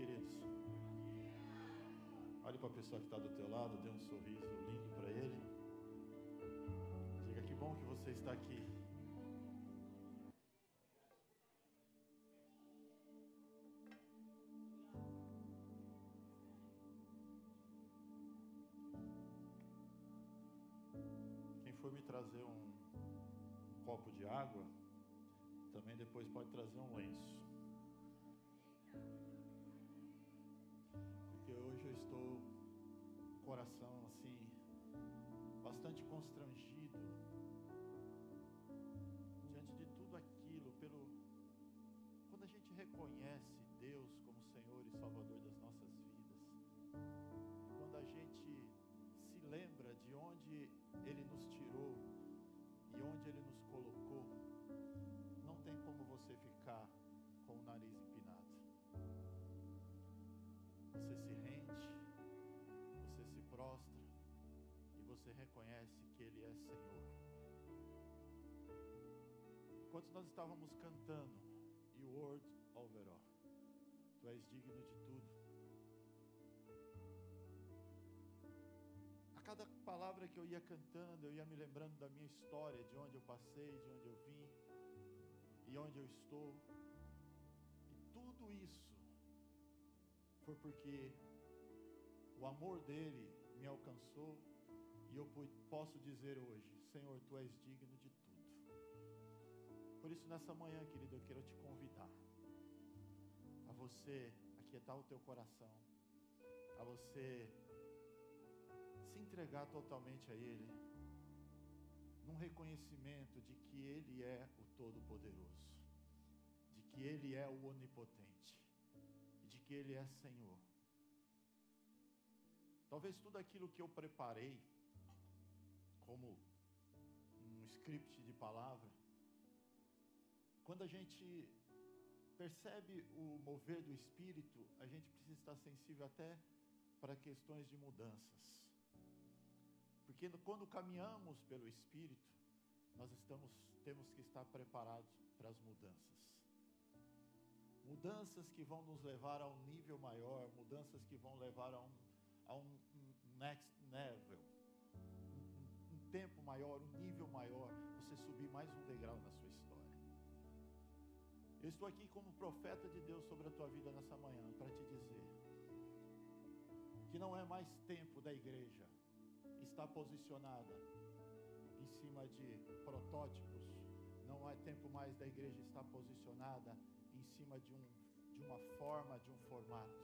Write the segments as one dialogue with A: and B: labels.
A: queridos? Olhe para a pessoa que está do teu lado, dê um sorriso lindo para ele. Diga que bom que você está aqui. Quem for me trazer um, um copo de água, também depois pode trazer um lenço. Coração assim, bastante constrangido diante de tudo aquilo, pelo quando a gente reconhece Deus como Senhor e Salvador das nossas vidas, Enquanto nós estávamos cantando, You Word Over All, Tu és digno de tudo. A cada palavra que eu ia cantando, eu ia me lembrando da minha história, de onde eu passei, de onde eu vim e onde eu estou. E tudo isso foi porque o amor dele me alcançou e eu posso dizer hoje: Senhor, tu és digno de. Por isso, nessa manhã, querido, eu quero te convidar a você aquietar o teu coração, a você se entregar totalmente a Ele, num reconhecimento de que Ele é o Todo-Poderoso, de que Ele é o Onipotente e de que Ele é Senhor. Talvez tudo aquilo que eu preparei, como um script de palavra, quando a gente percebe o mover do Espírito, a gente precisa estar sensível até para questões de mudanças. Porque quando caminhamos pelo Espírito, nós estamos, temos que estar preparados para as mudanças. Mudanças que vão nos levar a um nível maior, mudanças que vão levar a um a um, next level, um, um tempo maior, um nível maior, você subir mais um degrau na sua história. Eu estou aqui como profeta de Deus sobre a tua vida nessa manhã para te dizer que não é mais tempo da igreja estar posicionada em cima de protótipos, não é tempo mais da igreja estar posicionada em cima de, um, de uma forma, de um formato.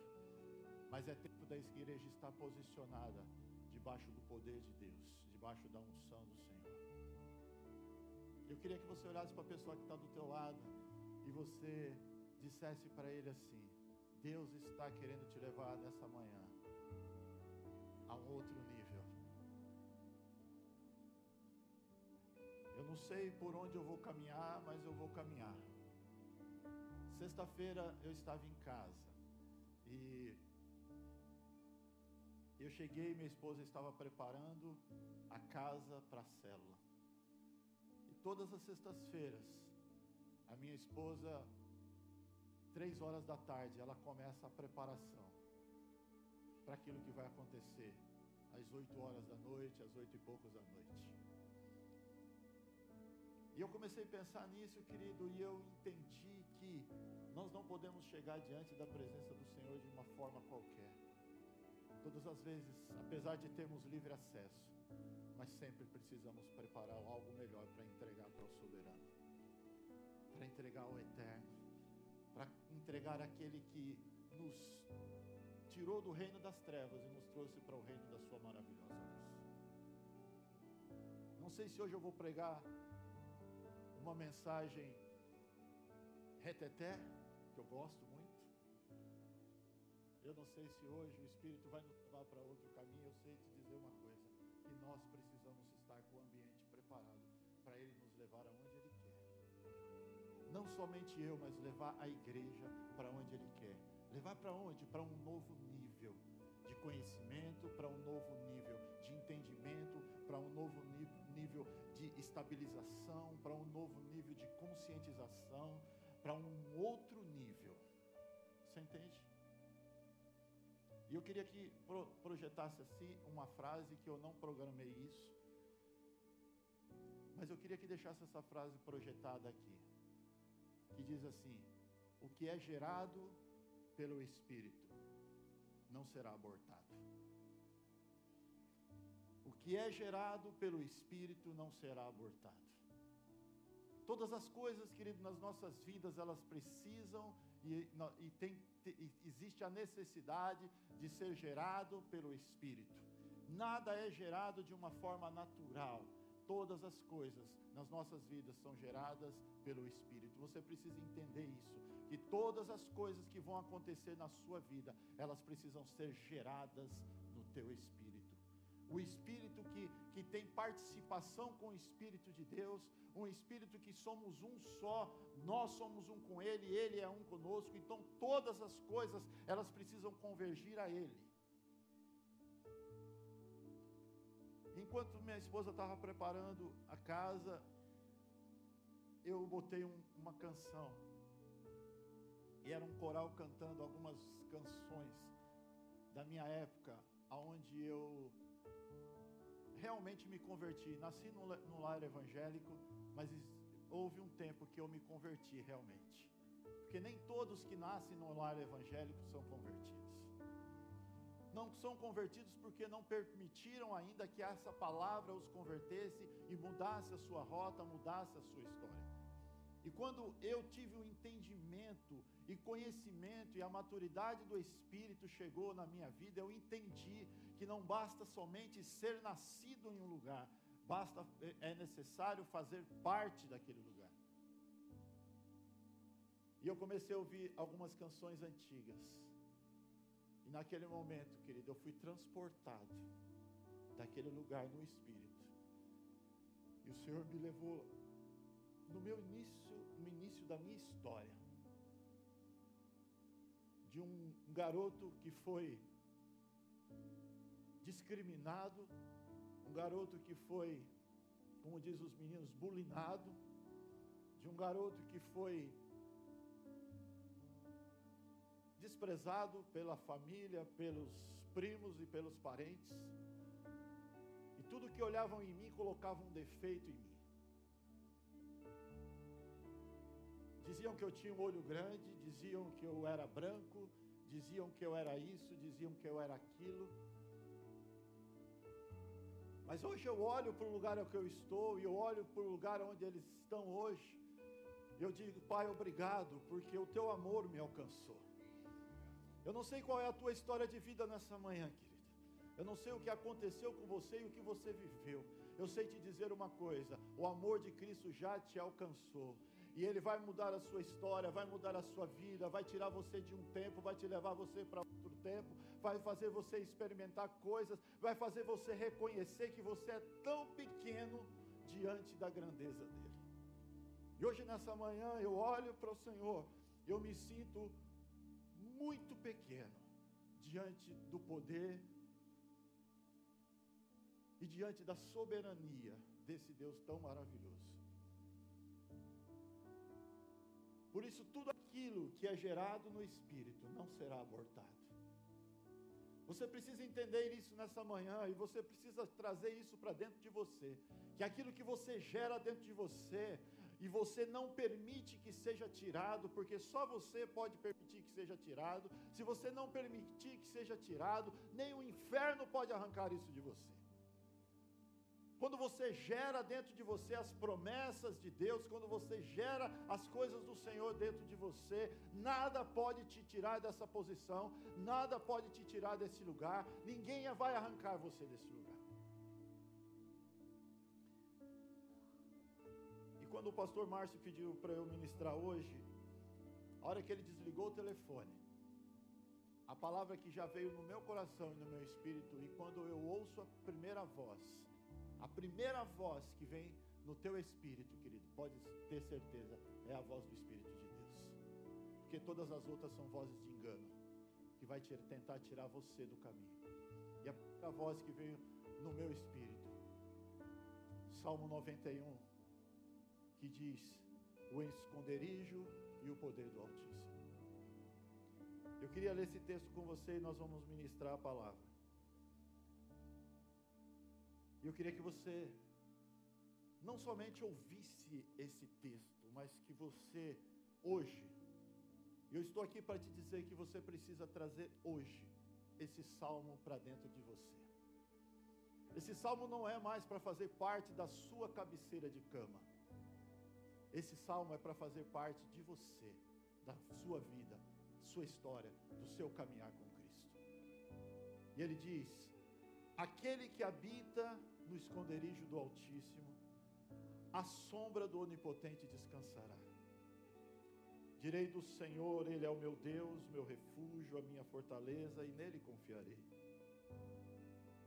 A: Mas é tempo da igreja estar posicionada debaixo do poder de Deus, debaixo da unção do Senhor. Eu queria que você olhasse para a pessoa que está do teu lado e você dissesse para ele assim: Deus está querendo te levar nessa manhã a um outro nível. Eu não sei por onde eu vou caminhar, mas eu vou caminhar. Sexta-feira eu estava em casa e eu cheguei, minha esposa estava preparando a casa para a célula. E todas as sextas-feiras, a minha esposa, três horas da tarde, ela começa a preparação para aquilo que vai acontecer às oito horas da noite, às oito e poucos da noite. E eu comecei a pensar nisso, querido, e eu entendi que nós não podemos chegar diante da presença do Senhor de uma forma qualquer. Todas as vezes, apesar de termos livre acesso, mas sempre precisamos preparar algo melhor para entregar para o soberano, para entregar ao eterno, para entregar aquele que nos tirou do reino das trevas e nos trouxe para o reino da sua maravilhosa luz. Não sei se hoje eu vou pregar uma mensagem reteté, que eu gosto muito, eu não sei se hoje o Espírito vai nos levar para outro caminho. Eu sei te dizer uma coisa: que nós precisamos estar com o ambiente preparado para Ele nos levar aonde. Não somente eu, mas levar a igreja para onde Ele quer. Levar para onde? Para um novo nível de conhecimento, para um novo nível de entendimento, para um novo nível de estabilização, para um novo nível de conscientização, para um outro nível. Você entende? E eu queria que pro, projetasse assim uma frase que eu não programei isso, mas eu queria que deixasse essa frase projetada aqui, que diz assim: o que é gerado pelo Espírito não será abortado. O que é gerado pelo Espírito não será abortado. Todas as coisas, querido, nas nossas vidas, elas precisam e, e, tem, e existe a necessidade de ser gerado pelo Espírito. Nada é gerado de uma forma natural. Todas as coisas nas nossas vidas são geradas pelo Espírito. Você precisa entender isso, que todas as coisas que vão acontecer na sua vida, elas precisam ser geradas no teu espírito o Espírito que, que tem participação com o Espírito de Deus, um Espírito que somos um só, nós somos um com Ele, Ele é um conosco, então todas as coisas, elas precisam convergir a Ele. Enquanto minha esposa estava preparando a casa, eu botei um, uma canção, e era um coral cantando algumas canções da minha época, aonde eu realmente me converti. Nasci no, no lar evangélico, mas houve um tempo que eu me converti realmente. Porque nem todos que nascem no lar evangélico são convertidos. Não são convertidos porque não permitiram ainda que essa palavra os convertesse e mudasse a sua rota, mudasse a sua história. E quando eu tive o entendimento e conhecimento e a maturidade do Espírito chegou na minha vida, eu entendi que não basta somente ser nascido em um lugar, basta é necessário fazer parte daquele lugar. E eu comecei a ouvir algumas canções antigas. E naquele momento, querido, eu fui transportado daquele lugar no espírito. E o Senhor me levou no meu início, no início da minha história, de um garoto que foi discriminado, um garoto que foi, como diz os meninos, bulinado, de um garoto que foi desprezado pela família, pelos primos e pelos parentes. E tudo que olhavam em mim colocavam um defeito em mim. Diziam que eu tinha um olho grande, diziam que eu era branco, diziam que eu era isso, diziam que eu era aquilo. Mas hoje eu olho para o lugar que eu estou e eu olho para o lugar onde eles estão hoje. E eu digo, Pai, obrigado, porque o teu amor me alcançou. Eu não sei qual é a tua história de vida nessa manhã, querida. Eu não sei o que aconteceu com você e o que você viveu. Eu sei te dizer uma coisa: o amor de Cristo já te alcançou. E Ele vai mudar a sua história, vai mudar a sua vida, vai tirar você de um tempo, vai te levar você para outro tempo, vai fazer você experimentar coisas, vai fazer você reconhecer que você é tão pequeno diante da grandeza dele. E hoje nessa manhã eu olho para o Senhor, eu me sinto muito pequeno diante do poder e diante da soberania desse Deus tão maravilhoso. Por isso, tudo aquilo que é gerado no Espírito não será abortado. Você precisa entender isso nessa manhã e você precisa trazer isso para dentro de você. Que aquilo que você gera dentro de você e você não permite que seja tirado, porque só você pode permitir que seja tirado. Se você não permitir que seja tirado, nem o inferno pode arrancar isso de você. Quando você gera dentro de você as promessas de Deus, quando você gera as coisas do Senhor dentro de você, nada pode te tirar dessa posição, nada pode te tirar desse lugar, ninguém vai arrancar você desse lugar. Quando o pastor Márcio pediu para eu ministrar hoje, a hora que ele desligou o telefone, a palavra que já veio no meu coração e no meu espírito, e quando eu ouço a primeira voz, a primeira voz que vem no teu espírito, querido, pode ter certeza, é a voz do Espírito de Deus. Porque todas as outras são vozes de engano, que vai tentar tirar você do caminho. E a primeira voz que veio no meu espírito, Salmo 91, que diz: O esconderijo e o poder do Altíssimo. Eu queria ler esse texto com você e nós vamos ministrar a palavra. E eu queria que você não somente ouvisse esse texto, mas que você hoje, eu estou aqui para te dizer que você precisa trazer hoje esse salmo para dentro de você. Esse salmo não é mais para fazer parte da sua cabeceira de cama. Esse salmo é para fazer parte de você, da sua vida, sua história, do seu caminhar com Cristo. E ele diz: Aquele que habita no esconderijo do Altíssimo, a sombra do Onipotente descansará. Direi do Senhor, Ele é o meu Deus, meu refúgio, a minha fortaleza, e nele confiarei.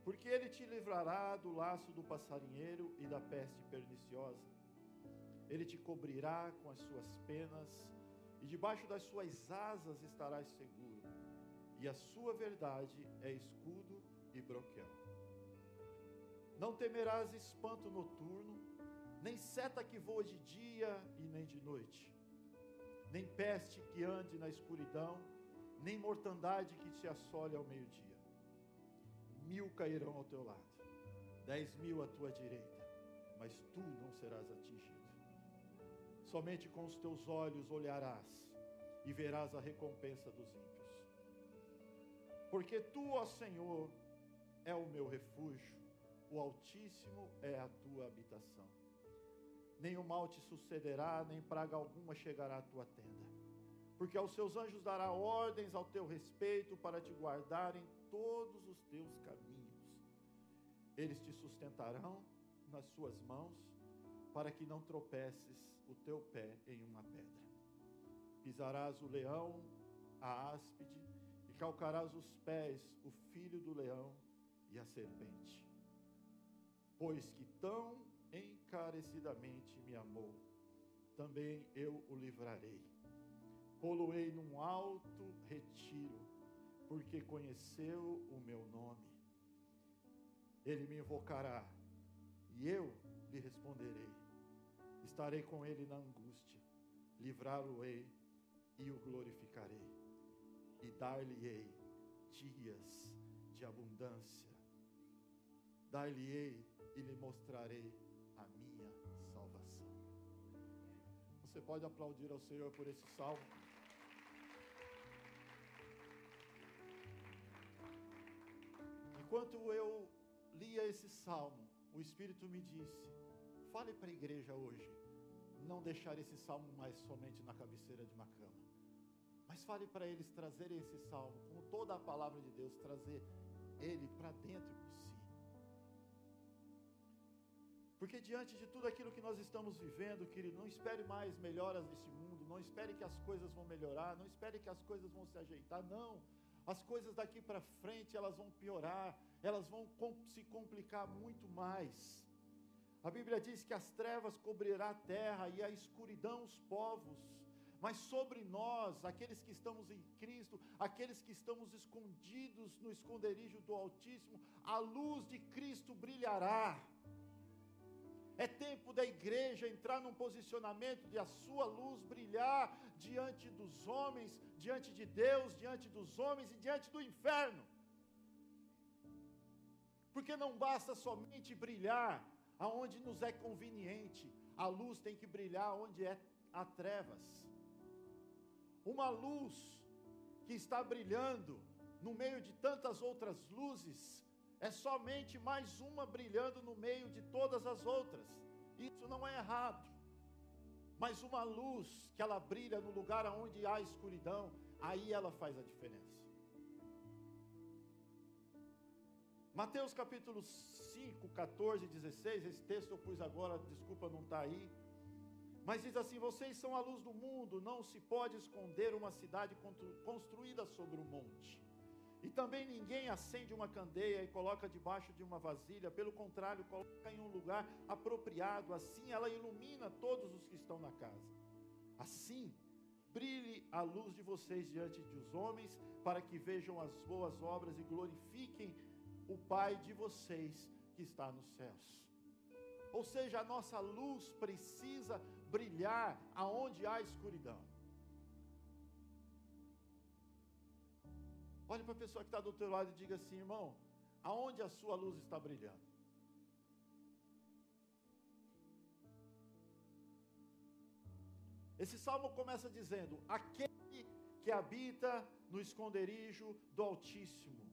A: Porque Ele te livrará do laço do passarinheiro e da peste perniciosa. Ele te cobrirá com as suas penas, e debaixo das suas asas estarás seguro. E a sua verdade é escudo e broquel. Não temerás espanto noturno, nem seta que voa de dia e nem de noite, nem peste que ande na escuridão, nem mortandade que te assole ao meio-dia. Mil cairão ao teu lado, dez mil à tua direita, mas tu não serás atingido. Somente com os teus olhos olharás e verás a recompensa dos ímpios. Porque tu, ó Senhor, é o meu refúgio o Altíssimo é a tua habitação. O mal te sucederá, nem praga alguma chegará à tua tenda. Porque aos seus anjos dará ordens ao teu respeito para te guardar em todos os teus caminhos. Eles te sustentarão nas suas mãos, para que não tropeces o teu pé em uma pedra. Pisarás o leão, a áspide, e calcarás os pés, o filho do leão e a serpente pois que tão encarecidamente me amou, também eu o livrarei. Poloei num alto retiro, porque conheceu o meu nome. Ele me invocará, e eu lhe responderei. Estarei com ele na angústia, livrá-lo-ei e o glorificarei, e dar-lhe-ei dias de abundância. Dar-lhe-ei e lhe mostrarei a minha salvação. Você pode aplaudir ao Senhor por esse salmo. Enquanto eu lia esse salmo, o Espírito me disse: fale para a igreja hoje, não deixar esse salmo mais somente na cabeceira de uma cama, mas fale para eles trazerem esse salmo, como toda a palavra de Deus, trazer ele para dentro Porque diante de tudo aquilo que nós estamos vivendo, querido, não espere mais melhoras nesse mundo, não espere que as coisas vão melhorar, não espere que as coisas vão se ajeitar, não. As coisas daqui para frente, elas vão piorar, elas vão se complicar muito mais. A Bíblia diz que as trevas cobrirá a terra e a escuridão os povos. Mas sobre nós, aqueles que estamos em Cristo, aqueles que estamos escondidos no esconderijo do Altíssimo, a luz de Cristo brilhará. É tempo da igreja entrar num posicionamento de a sua luz brilhar diante dos homens, diante de Deus, diante dos homens e diante do inferno. Porque não basta somente brilhar aonde nos é conveniente, a luz tem que brilhar onde é há trevas. Uma luz que está brilhando no meio de tantas outras luzes, é somente mais uma brilhando no meio de todas as outras. Isso não é errado. Mas uma luz que ela brilha no lugar onde há escuridão, aí ela faz a diferença. Mateus capítulo 5, 14 e 16, esse texto eu pus agora, desculpa não está aí. Mas diz assim: Vocês são a luz do mundo, não se pode esconder uma cidade construída sobre um monte. E também ninguém acende uma candeia e coloca debaixo de uma vasilha, pelo contrário, coloca em um lugar apropriado, assim ela ilumina todos os que estão na casa. Assim, brilhe a luz de vocês diante dos homens, para que vejam as boas obras e glorifiquem o Pai de vocês que está nos céus. Ou seja, a nossa luz precisa brilhar aonde há escuridão. Olhe para a pessoa que está do teu lado e diga assim, irmão, aonde a sua luz está brilhando? Esse salmo começa dizendo: aquele que habita no esconderijo do Altíssimo.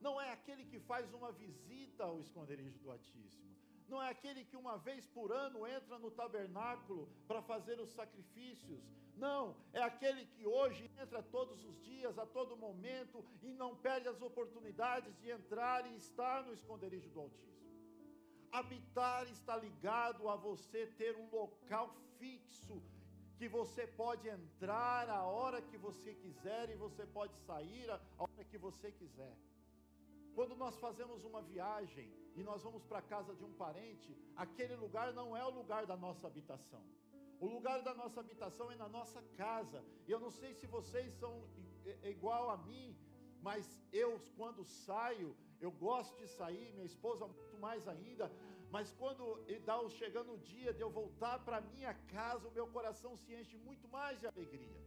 A: Não é aquele que faz uma visita ao esconderijo do Altíssimo. Não é aquele que uma vez por ano entra no tabernáculo para fazer os sacrifícios. Não, é aquele que hoje entra todos os dias, a todo momento, e não perde as oportunidades de entrar e estar no esconderijo do Altíssimo. Habitar está ligado a você ter um local fixo que você pode entrar a hora que você quiser e você pode sair a hora que você quiser. Quando nós fazemos uma viagem e nós vamos para a casa de um parente, aquele lugar não é o lugar da nossa habitação. O lugar da nossa habitação é na nossa casa. Eu não sei se vocês são igual a mim, mas eu, quando saio, eu gosto de sair, minha esposa muito mais ainda, mas quando dá chegando o dia de eu voltar para minha casa, o meu coração se enche muito mais de alegria.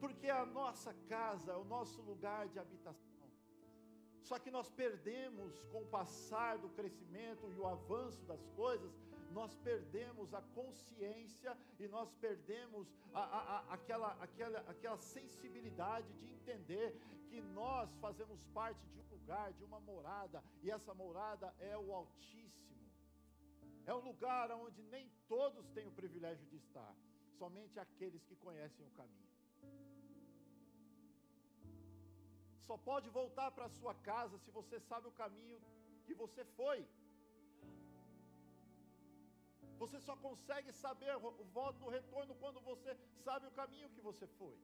A: Porque a nossa casa é o nosso lugar de habitação. Só que nós perdemos com o passar do crescimento e o avanço das coisas, nós perdemos a consciência e nós perdemos a, a, a, aquela, aquela, aquela sensibilidade de entender que nós fazemos parte de um lugar, de uma morada, e essa morada é o Altíssimo. É um lugar onde nem todos têm o privilégio de estar, somente aqueles que conhecem o caminho. Só pode voltar para sua casa se você sabe o caminho que você foi. Você só consegue saber o voto do retorno quando você sabe o caminho que você foi.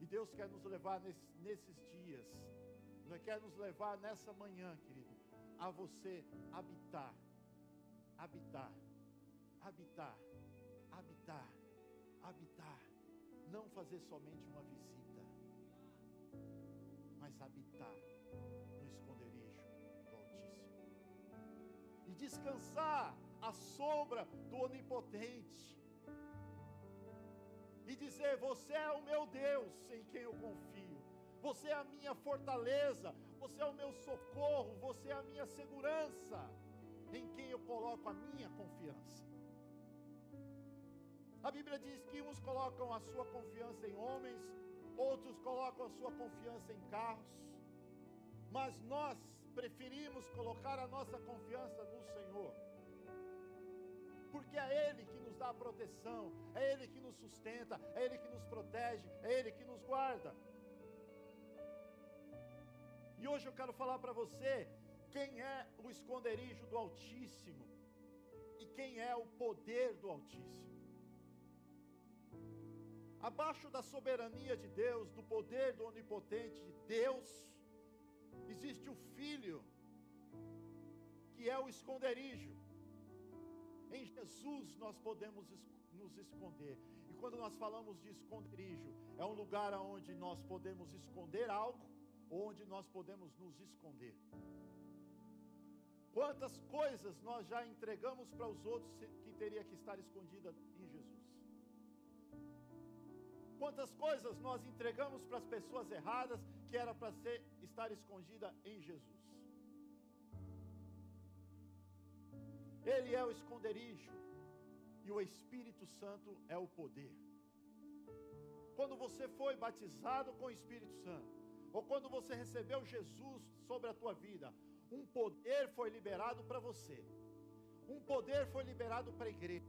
A: E Deus quer nos levar nesse, nesses dias, Deus quer nos levar nessa manhã, querido, a você habitar, habitar, habitar, habitar, habitar. Não fazer somente uma visita, mas habitar no esconderijo do Altíssimo. E descansar à sombra do Onipotente e dizer: Você é o meu Deus em quem eu confio, você é a minha fortaleza, você é o meu socorro, você é a minha segurança, em quem eu coloco a minha confiança. A Bíblia diz que uns colocam a sua confiança em homens, outros colocam a sua confiança em carros, mas nós preferimos colocar a nossa confiança no Senhor porque é Ele que nos dá proteção, é Ele que nos sustenta, é Ele que nos protege, é Ele que nos guarda. E hoje eu quero falar para você quem é o esconderijo do Altíssimo e quem é o poder do Altíssimo. Abaixo da soberania de Deus, do poder do onipotente de Deus, existe o Filho, que é o esconderijo. Em Jesus nós podemos nos esconder. E quando nós falamos de esconderijo, é um lugar onde nós podemos esconder algo, onde nós podemos nos esconder. Quantas coisas nós já entregamos para os outros que teria que estar escondida em Jesus? Quantas coisas nós entregamos para as pessoas erradas que era para ser estar escondida em Jesus? Ele é o esconderijo e o Espírito Santo é o poder. Quando você foi batizado com o Espírito Santo, ou quando você recebeu Jesus sobre a tua vida, um poder foi liberado para você. Um poder foi liberado para a igreja.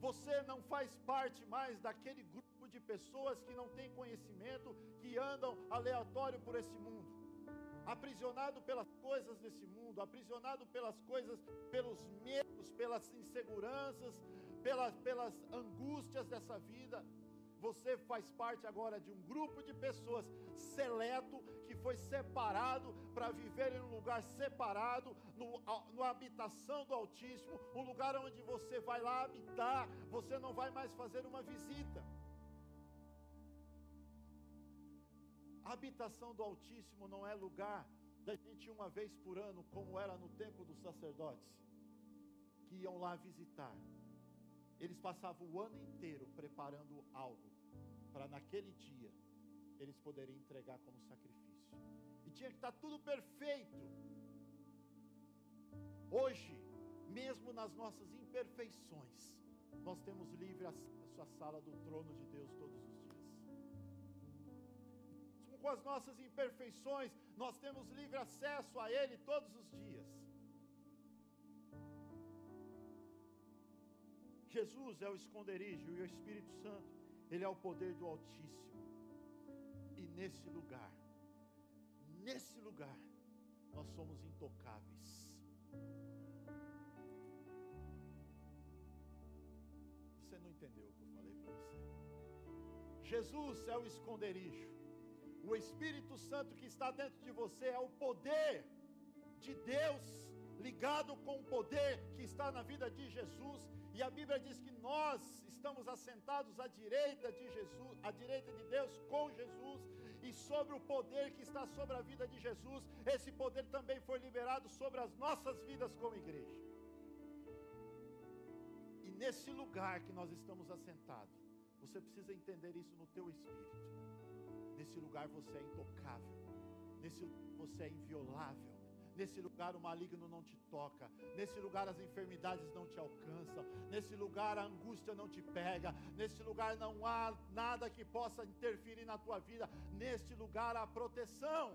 A: Você não faz parte mais daquele grupo de pessoas que não têm conhecimento, que andam aleatório por esse mundo aprisionado pelas coisas desse mundo, aprisionado pelas coisas, pelos medos, pelas inseguranças, pelas, pelas angústias dessa vida. Você faz parte agora de um grupo de pessoas seleto que foi separado para viver em um lugar separado, no, no habitação do Altíssimo, um lugar onde você vai lá habitar, você não vai mais fazer uma visita. A habitação do Altíssimo não é lugar da gente uma vez por ano, como era no tempo dos sacerdotes, que iam lá visitar. Eles passavam o ano inteiro preparando algo para naquele dia eles poderem entregar como sacrifício. E tinha que estar tudo perfeito. Hoje, mesmo nas nossas imperfeições, nós temos livre acesso à sala do trono de Deus todos os. Com as nossas imperfeições, nós temos livre acesso a Ele todos os dias. Jesus é o esconderijo e o Espírito Santo, Ele é o poder do Altíssimo. E nesse lugar, nesse lugar, nós somos intocáveis. Você não entendeu o que eu falei para você. Jesus é o esconderijo. O Espírito Santo que está dentro de você é o poder de Deus ligado com o poder que está na vida de Jesus. E a Bíblia diz que nós estamos assentados à direita de Jesus, à direita de Deus com Jesus, e sobre o poder que está sobre a vida de Jesus, esse poder também foi liberado sobre as nossas vidas como igreja. E nesse lugar que nós estamos assentados, você precisa entender isso no teu espírito. Nesse lugar você é intocável. Nesse lugar você é inviolável. Nesse lugar o maligno não te toca. Nesse lugar as enfermidades não te alcançam. Nesse lugar a angústia não te pega. Nesse lugar não há nada que possa interferir na tua vida. Neste lugar há proteção.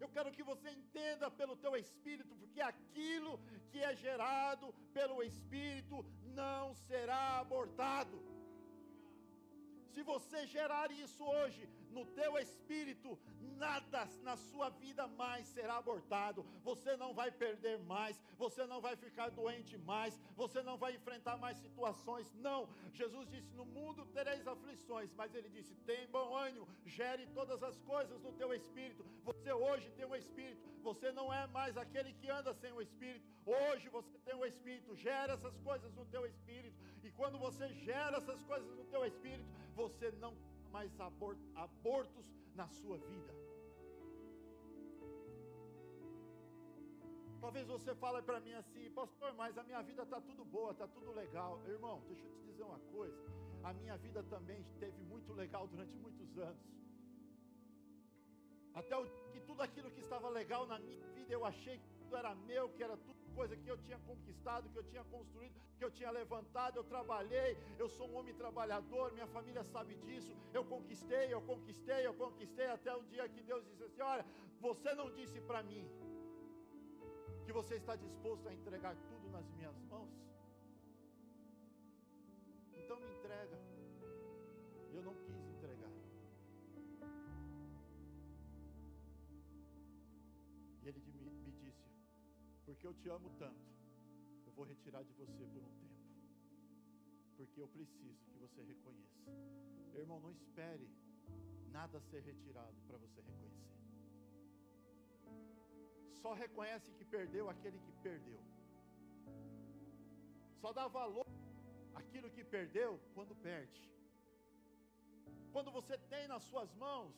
A: Eu quero que você entenda pelo teu espírito, porque aquilo que é gerado pelo espírito não será abortado. Se você gerar isso hoje no teu espírito, nada na sua vida mais será abortado. Você não vai perder mais, você não vai ficar doente mais, você não vai enfrentar mais situações. Não. Jesus disse: "No mundo tereis aflições", mas ele disse: "Tem bom ânimo, gere todas as coisas no teu espírito". Você hoje tem um espírito, você não é mais aquele que anda sem o espírito. Hoje você tem o espírito, gera essas coisas no teu espírito. E quando você gera essas coisas no teu espírito, você não mais abortos na sua vida. Talvez você fale para mim assim, pastor, mas a minha vida está tudo boa, está tudo legal. Irmão, deixa eu te dizer uma coisa. A minha vida também esteve muito legal durante muitos anos. Até o, que tudo aquilo que estava legal na minha vida, eu achei que tudo era meu, que era tudo coisa que eu tinha conquistado, que eu tinha construído, que eu tinha levantado, eu trabalhei, eu sou um homem trabalhador, minha família sabe disso, eu conquistei, eu conquistei, eu conquistei, até o dia que Deus disse assim: olha, você não disse para mim que você está disposto a entregar tudo nas minhas mãos? Então me entrega. Eu não porque eu te amo tanto, eu vou retirar de você por um tempo. Porque eu preciso que você reconheça. Irmão, não espere nada ser retirado para você reconhecer. Só reconhece que perdeu aquele que perdeu. Só dá valor aquilo que perdeu quando perde. Quando você tem nas suas mãos,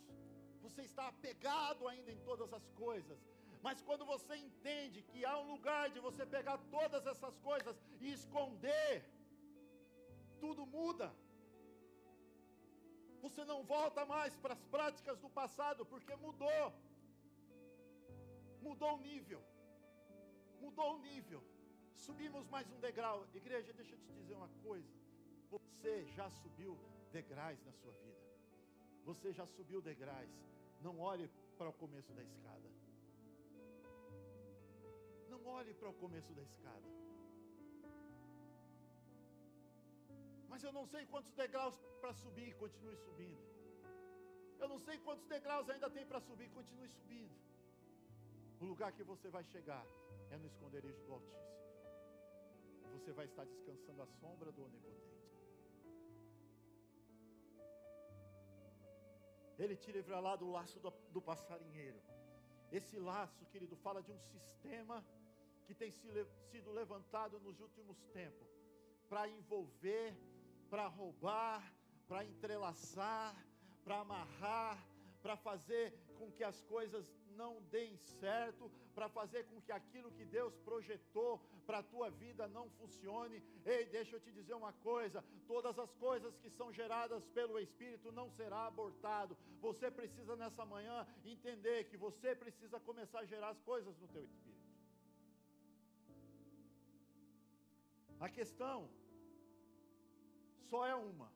A: você está apegado ainda em todas as coisas, mas quando você entende que há um lugar de você pegar todas essas coisas e esconder, tudo muda. Você não volta mais para as práticas do passado, porque mudou. Mudou o nível. Mudou o nível. Subimos mais um degrau. Igreja, deixa eu te dizer uma coisa. Você já subiu degraus na sua vida. Você já subiu degraus. Não olhe para o começo da escada. Olhe para o começo da escada. Mas eu não sei quantos degraus para subir, continue subindo. Eu não sei quantos degraus ainda tem para subir, continue subindo. O lugar que você vai chegar é no esconderijo do Altíssimo. Você vai estar descansando à sombra do Onipotente. Ele te livra lá do laço do, do passarinheiro. Esse laço, querido, fala de um sistema que tem sido levantado nos últimos tempos para envolver, para roubar, para entrelaçar, para amarrar, para fazer com que as coisas não deem certo, para fazer com que aquilo que Deus projetou para a tua vida não funcione. Ei, deixa eu te dizer uma coisa: todas as coisas que são geradas pelo Espírito não será abortado. Você precisa nessa manhã entender que você precisa começar a gerar as coisas no teu espírito. A questão só é uma.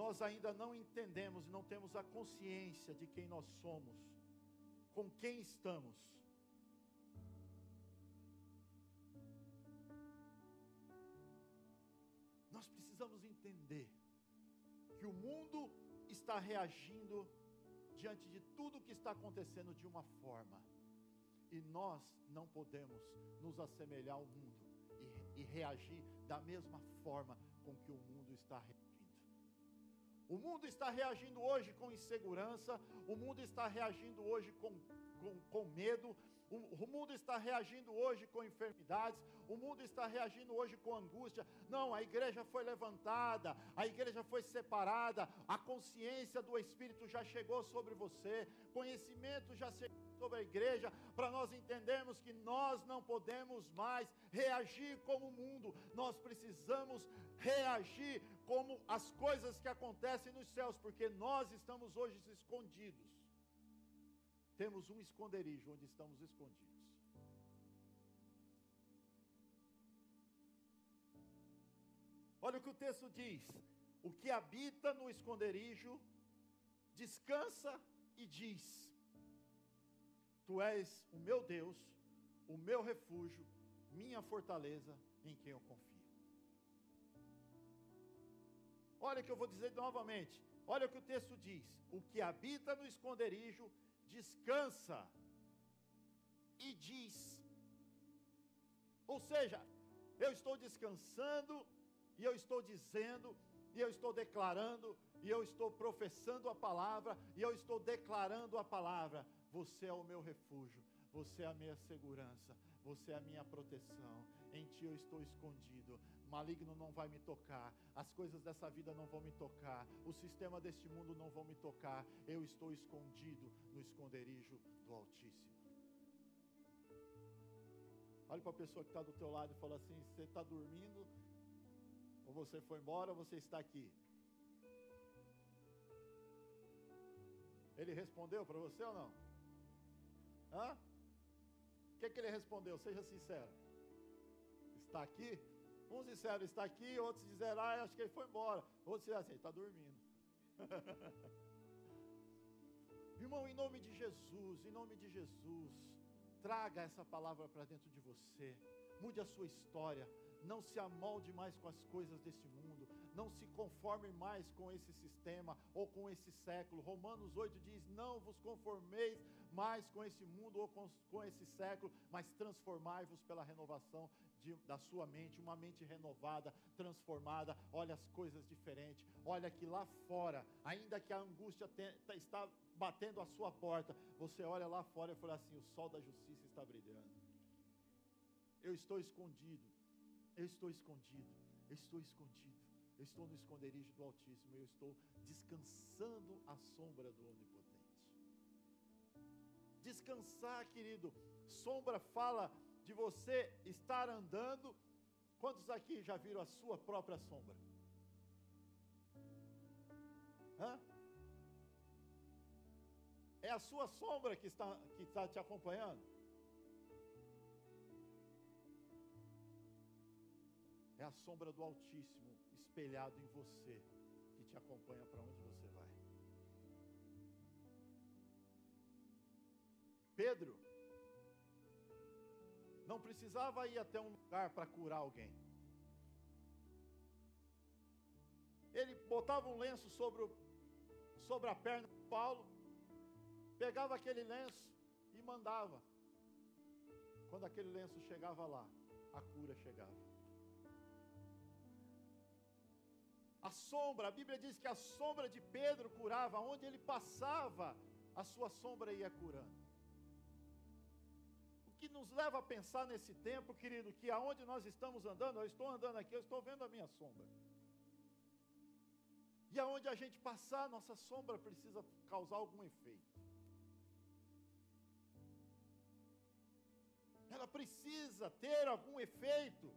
A: Nós ainda não entendemos e não temos a consciência de quem nós somos, com quem estamos. Nós precisamos entender que o mundo está reagindo diante de tudo que está acontecendo de uma forma, e nós não podemos nos assemelhar ao mundo e, reagir da mesma forma com que o mundo está reagindo. O mundo está reagindo hoje com insegurança, o mundo está reagindo hoje com, com, com medo, o, o mundo está reagindo hoje com enfermidades, o mundo está reagindo hoje com angústia. Não, a igreja foi levantada, a igreja foi separada, a consciência do Espírito já chegou sobre você, conhecimento já chegou sobre a igreja, para nós entendermos que nós não podemos mais reagir como o mundo, nós precisamos reagir como as coisas que acontecem nos céus, porque nós estamos hoje escondidos. Temos um esconderijo onde estamos escondidos. Olha o que o texto diz: o que habita no esconderijo descansa e diz: Tu és o meu Deus, o meu refúgio, minha fortaleza em quem eu confio. Olha o que eu vou dizer novamente. Olha o que o texto diz: O que habita no esconderijo descansa e diz. Ou seja, eu estou descansando e eu estou dizendo, e eu estou declarando, e eu estou professando a palavra, e eu estou declarando a palavra. Você é o meu refúgio, você é a minha segurança, você é a minha proteção. Em ti eu estou escondido. Maligno não vai me tocar, as coisas dessa vida não vão me tocar, o sistema deste mundo não vão me tocar. Eu estou escondido no esconderijo do Altíssimo. Olhe para a pessoa que está do teu lado e fala assim: você está dormindo? Ou você foi embora, ou você está aqui? Ele respondeu para você ou não? Hã? O que, que ele respondeu? Seja sincero. Está aqui? Uns disseram está aqui, outros disseram, ah, acho que ele foi embora. Outros disseram assim, está dormindo. Irmão, em nome de Jesus, em nome de Jesus, traga essa palavra para dentro de você. Mude a sua história. Não se amolde mais com as coisas desse mundo. Não se conforme mais com esse sistema ou com esse século. Romanos 8 diz: Não vos conformeis mais com esse mundo ou com, com esse século, mas transformai-vos pela renovação de, da sua mente, uma mente renovada, transformada. Olha as coisas diferentes. Olha que lá fora, ainda que a angústia te, tá, está batendo a sua porta, você olha lá fora e fala assim: o sol da justiça está brilhando. Eu estou escondido, eu estou escondido, eu estou escondido, eu estou no esconderijo do Altíssimo, eu estou descansando à sombra do Onipotente. Descansar, querido, sombra fala de você estar andando. Quantos aqui já viram a sua própria sombra? Hã? É a sua sombra que está, que está te acompanhando? É a sombra do Altíssimo espelhado em você que te acompanha para onde você Pedro não precisava ir até um lugar para curar alguém. Ele botava um lenço sobre, o, sobre a perna de Paulo, pegava aquele lenço e mandava. Quando aquele lenço chegava lá, a cura chegava. A sombra, a Bíblia diz que a sombra de Pedro curava, onde ele passava, a sua sombra ia curando que nos leva a pensar nesse tempo, querido, que aonde nós estamos andando, eu estou andando aqui, eu estou vendo a minha sombra. E aonde a gente passar, nossa sombra precisa causar algum efeito. Ela precisa ter algum efeito.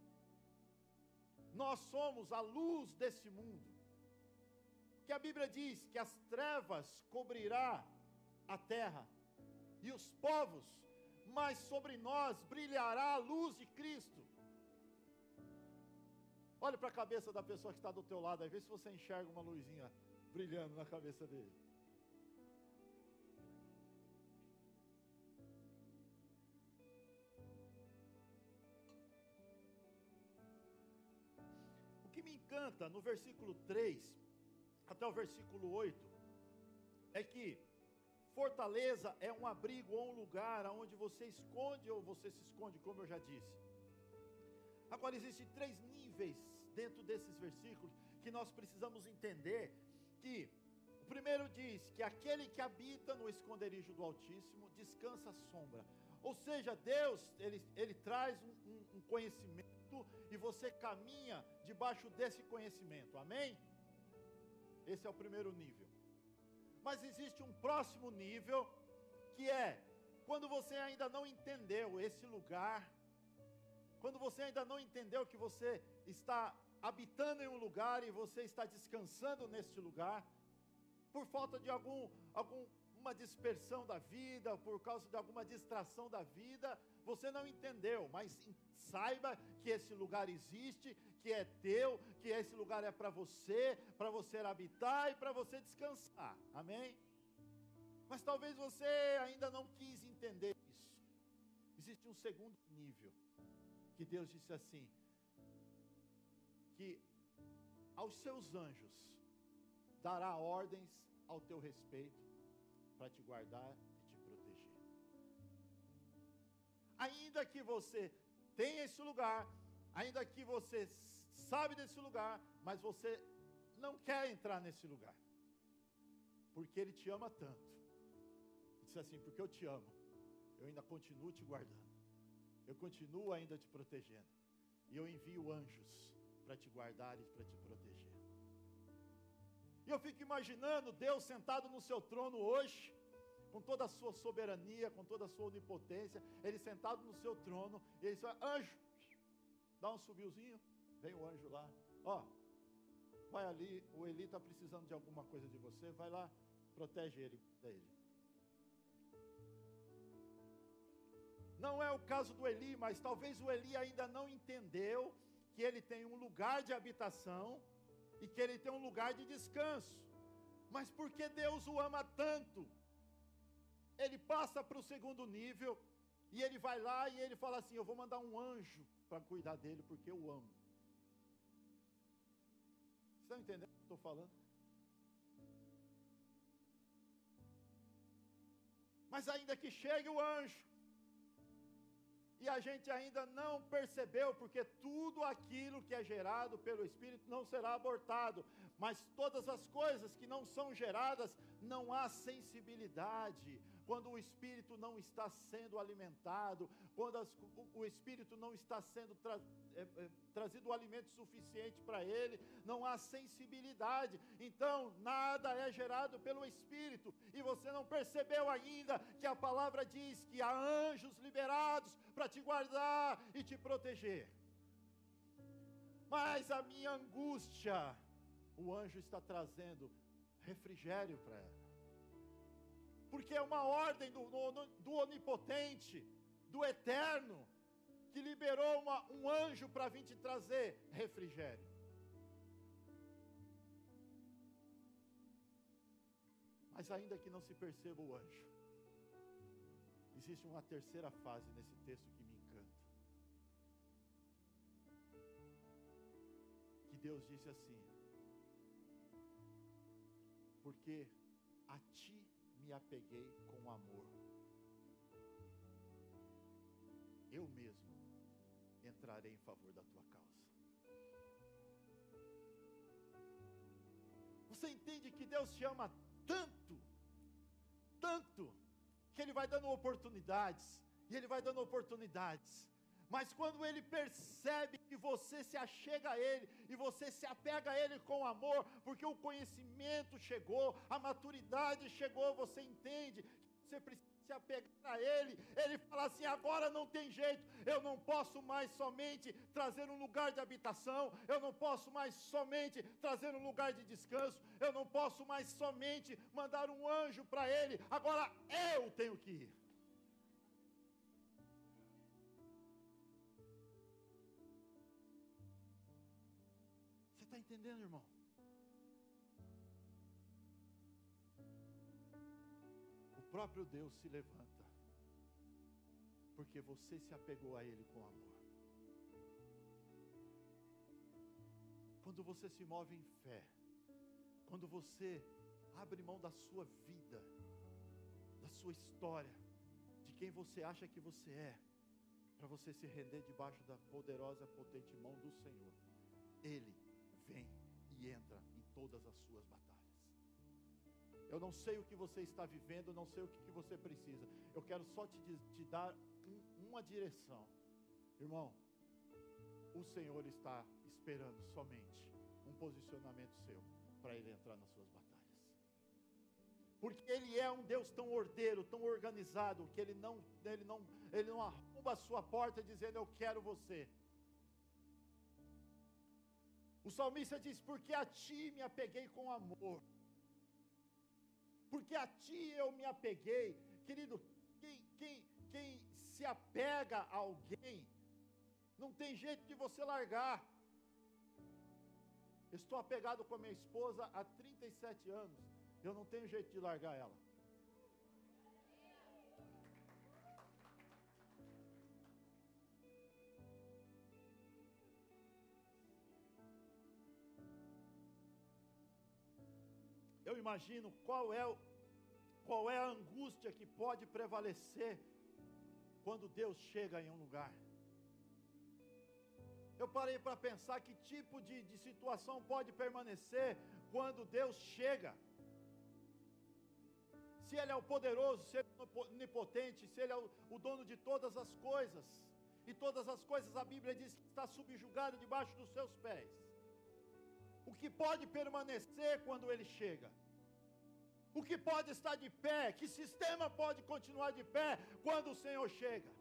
A: Nós somos a luz desse mundo. Que a Bíblia diz que as trevas cobrirá a terra e os povos mas sobre nós brilhará a luz de Cristo. Olhe para a cabeça da pessoa que está do teu lado, aí vê se você enxerga uma luzinha brilhando na cabeça dele. O que me encanta no versículo 3 até o versículo 8 é que fortaleza é um abrigo ou um lugar onde você esconde ou você se esconde, como eu já disse. Agora existem três níveis dentro desses versículos que nós precisamos entender que o primeiro diz que aquele que habita no esconderijo do Altíssimo descansa à sombra. Ou seja, Deus, ele, ele traz um, um, um conhecimento e você caminha debaixo desse conhecimento. Amém? Esse é o primeiro nível. Mas existe um próximo nível que é quando você ainda não entendeu esse lugar, quando você ainda não entendeu que você está habitando em um lugar e você está descansando neste lugar, por falta de algum, alguma dispersão da vida, por causa de alguma distração da vida, você não entendeu, mas saiba que esse lugar existe, que é teu, que esse lugar é para você, para você habitar e para você descansar. Amém? Mas talvez você ainda não quis entender isso. Existe um segundo nível que Deus disse assim: que aos seus anjos dará ordens ao teu respeito para te guardar e te proteger. Ainda que você tenha esse lugar, ainda que você sabe desse lugar, mas você não quer entrar nesse lugar. Porque ele te ama tanto. Ele disse assim: "Porque eu te amo, eu ainda continuo te guardando. Eu continuo ainda te protegendo. E eu envio anjos para te guardar e para te proteger. E eu fico imaginando Deus sentado no seu trono hoje, com toda a sua soberania, com toda a sua onipotência, ele sentado no seu trono, e ele diz: anjo, dá um subiuzinho, vem o anjo lá, ó, vai ali, o Eli está precisando de alguma coisa de você, vai lá, protege ele, ele. Não é o caso do Eli, mas talvez o Eli ainda não entendeu que ele tem um lugar de habitação e que ele tem um lugar de descanso. Mas porque Deus o ama tanto, ele passa para o segundo nível e ele vai lá e ele fala assim: Eu vou mandar um anjo para cuidar dele porque eu amo. Estão entendendo o que estou falando? Mas ainda que chegue o anjo, e a gente ainda não percebeu, porque tudo aquilo que é gerado pelo Espírito não será abortado, mas todas as coisas que não são geradas, não há sensibilidade. Quando o espírito não está sendo alimentado, quando as, o, o, espírito não está sendo tra, é, é, trazido o alimento suficiente para ele, não há sensibilidade. Então, nada é gerado pelo espírito, e você não percebeu ainda que a palavra diz que há anjos liberados para te guardar e te proteger. Mas a minha angústia, o anjo está trazendo refrigério para ela. Porque é uma ordem do, do, do onipotente, do eterno, que liberou uma, um anjo para vir te trazer refrigério. Mas ainda que não se perceba o anjo, existe uma terceira fase nesse texto que me encanta. Que Deus disse assim: Porque a ti me apeguei com amor. Eu mesmo entrarei em favor da tua causa. Você entende que Deus te ama tanto, tanto, que Ele vai dando oportunidades, e Ele vai dando oportunidades. Mas quando Ele percebe que você se achega a Ele, e você se apega a Ele com amor, porque o conhecimento chegou, a maturidade chegou, você entende que você precisa se apegar a Ele, Ele fala assim: agora não tem jeito, eu não posso mais somente trazer um lugar de habitação, eu não posso mais somente trazer um lugar de descanso, eu não posso mais somente mandar um anjo para Ele, agora eu tenho que ir. Entendendo, irmão? próprio Deus se levanta, porque você se apegou a Ele com amor. Quando você se move em fé, quando você abre mão da sua vida, da sua história, de quem você acha que você é, para você se render debaixo da poderosa, potente mão do Senhor, Ele vem e entra em todas as suas batalhas. Eu não sei o que você está vivendo, não sei o que, que você precisa. Eu quero só te, te dar um, uma direção. Irmão, o Senhor está esperando somente um posicionamento seu para Ele entrar nas suas batalhas. Porque Ele é um Deus tão ordeiro, tão organizado, que Ele não, ele não, ele não arromba a sua porta dizendo eu quero você. O salmista diz: Porque a ti me apeguei com amor porque a ti eu me apeguei. Querido, quem, quem, quem se apega a alguém, não tem jeito de você largar. Estou apegado com a minha esposa há 37 anos, eu não tenho jeito de largar ela. Imagino qual é, qual é a angústia que pode prevalecer quando Deus chega em um lugar. Eu parei para pensar que tipo de, de situação pode permanecer quando Deus chega. Se Ele é o poderoso, se Ele é o onipotente, se Ele é o, o dono de todas as coisas, e todas as coisas a Bíblia diz que está subjugado debaixo dos seus pés. O que pode permanecer quando Ele chega? O que pode estar de pé? Que sistema pode continuar de pé quando o Senhor chega?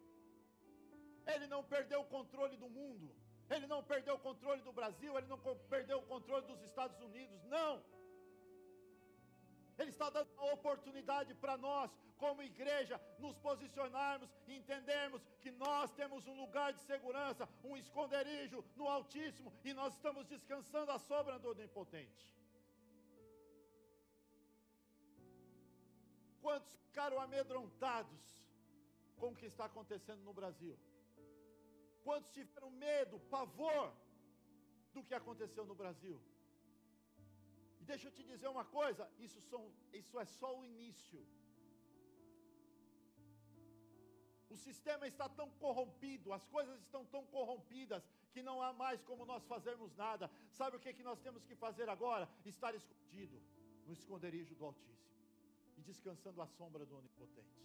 A: Ele não perdeu o controle do mundo, ele não perdeu o controle do Brasil, ele não perdeu o controle dos Estados Unidos, não. Ele está dando uma oportunidade para nós, como igreja, nos posicionarmos e entendermos que nós temos um lugar de segurança, um esconderijo no Altíssimo e nós estamos descansando à sombra do Onipotente. Quantos ficaram amedrontados com o que está acontecendo no Brasil? Quantos tiveram medo, pavor do que aconteceu no Brasil? E deixa eu te dizer uma coisa: isso, são, isso é só o início. O sistema está tão corrompido, as coisas estão tão corrompidas, que não há mais como nós fazermos nada. Sabe o que, que nós temos que fazer agora? Estar escondido no esconderijo do Altíssimo descansando à sombra do Onipotente.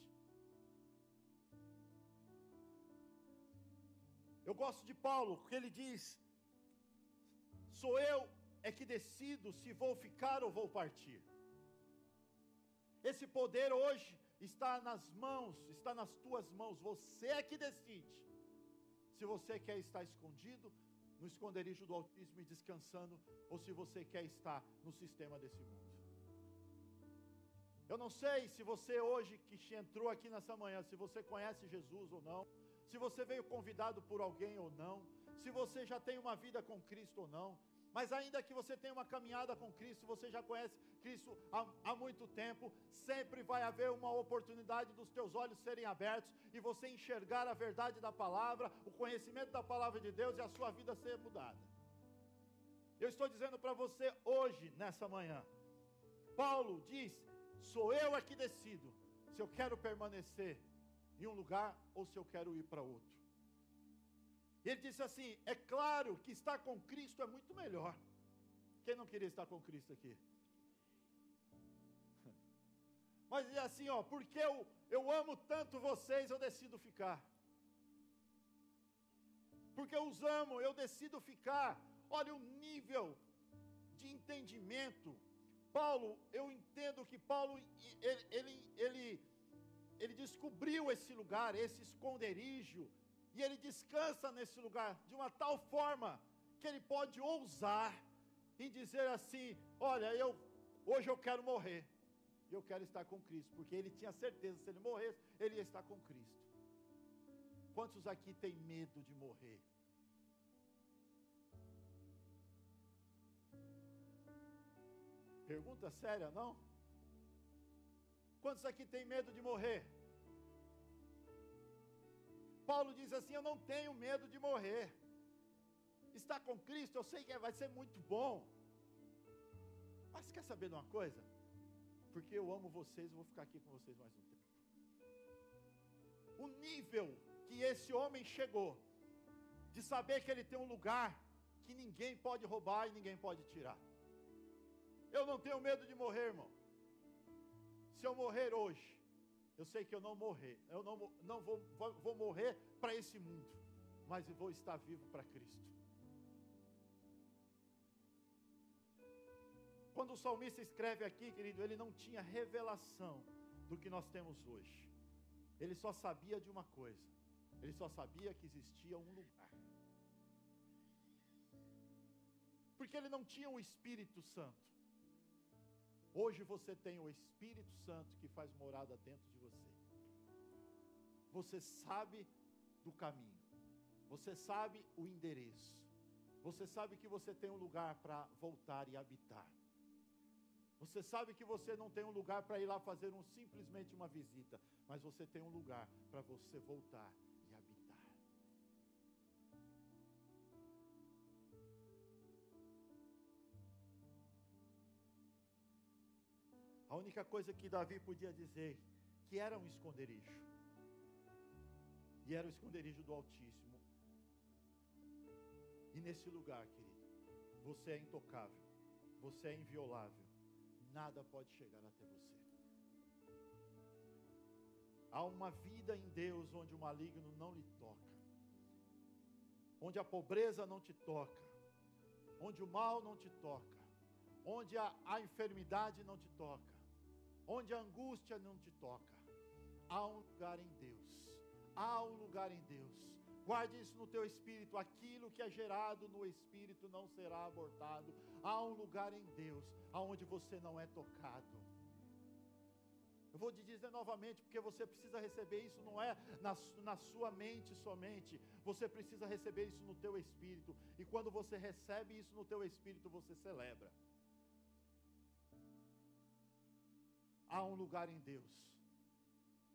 A: Eu gosto de Paulo, porque ele diz: Sou eu é que decido se vou ficar ou vou partir. Esse poder hoje está nas mãos, está nas tuas mãos, você é que decide. Se você quer estar escondido no esconderijo do Altíssimo e descansando, ou se você quer estar no sistema desse mundo. Eu não sei se você hoje que entrou aqui nessa manhã, se você conhece Jesus ou não, se você veio convidado por alguém ou não, se você já tem uma vida com Cristo ou não, mas ainda que você tenha uma caminhada com Cristo, você já conhece Cristo há, há, muito tempo, sempre vai haver uma oportunidade dos teus olhos serem abertos e você enxergar a verdade da palavra, o conhecimento da palavra de Deus e a sua vida ser mudada. Eu estou dizendo para você hoje, nessa manhã, Paulo diz Sou eu é que decido se eu quero permanecer em um lugar ou se eu quero ir para outro. Ele disse assim: é claro que estar com Cristo é muito melhor. Quem não queria estar com Cristo aqui? Mas é assim, ó, porque eu, eu amo tanto vocês, eu decido ficar. Porque eu os amo, eu decido ficar. Olha o nível de entendimento Paulo, eu entendo que Paulo, ele, ele, ele ele descobriu esse lugar, esse esconderijo, e ele descansa nesse lugar de uma tal forma que ele pode ousar em dizer assim: Olha, eu hoje eu quero morrer, e eu quero estar com Cristo, porque ele tinha certeza, se ele morresse, ele ia estar com Cristo. Quantos aqui têm medo de morrer? Pergunta séria, não? Quantos aqui têm medo de morrer? Paulo diz assim: Eu não tenho medo de morrer. Está com Cristo, eu sei que vai ser muito bom. Mas quer saber de uma coisa? Porque eu amo vocês, eu vou ficar aqui com vocês mais um tempo. O nível que esse homem chegou, de saber que ele tem um lugar que ninguém pode roubar e ninguém pode tirar. Eu não tenho medo de morrer, irmão. Se eu morrer hoje, eu sei que eu não morrer, eu não, não vou, vou, vou morrer para esse mundo, mas vou estar vivo para Cristo. Quando o salmista escreve aqui, querido, ele não tinha revelação do que nós temos hoje. Ele só sabia de uma coisa: ele só sabia que existia um lugar. Porque ele não tinha o Espírito Santo. Hoje você tem o Espírito Santo que faz morada dentro de você. Você sabe do caminho. Você sabe o endereço. Você sabe que você tem um lugar para voltar e habitar. Você sabe que você não tem um lugar para ir lá fazer um, simplesmente uma visita, mas você tem um lugar para você voltar A única coisa que Davi podia dizer que era um esconderijo. E era o esconderijo do Altíssimo. E nesse lugar, querido, você é intocável, você é inviolável nada pode chegar até você. Há uma vida em Deus onde o maligno não lhe toca, onde a pobreza não te toca, onde o mal não te toca, onde a, a enfermidade não te toca, onde a angústia não te toca. Há um lugar em Deus, há um lugar em Deus. Guarde isso no teu espírito. Aquilo que é gerado no espírito não será abortado. Há um lugar em Deus aonde você não é tocado. Eu vou te dizer novamente, porque você precisa receber isso, não é na, na sua mente somente, você precisa receber isso no teu espírito, e quando você recebe isso no teu espírito, você celebra. Há um lugar em Deus,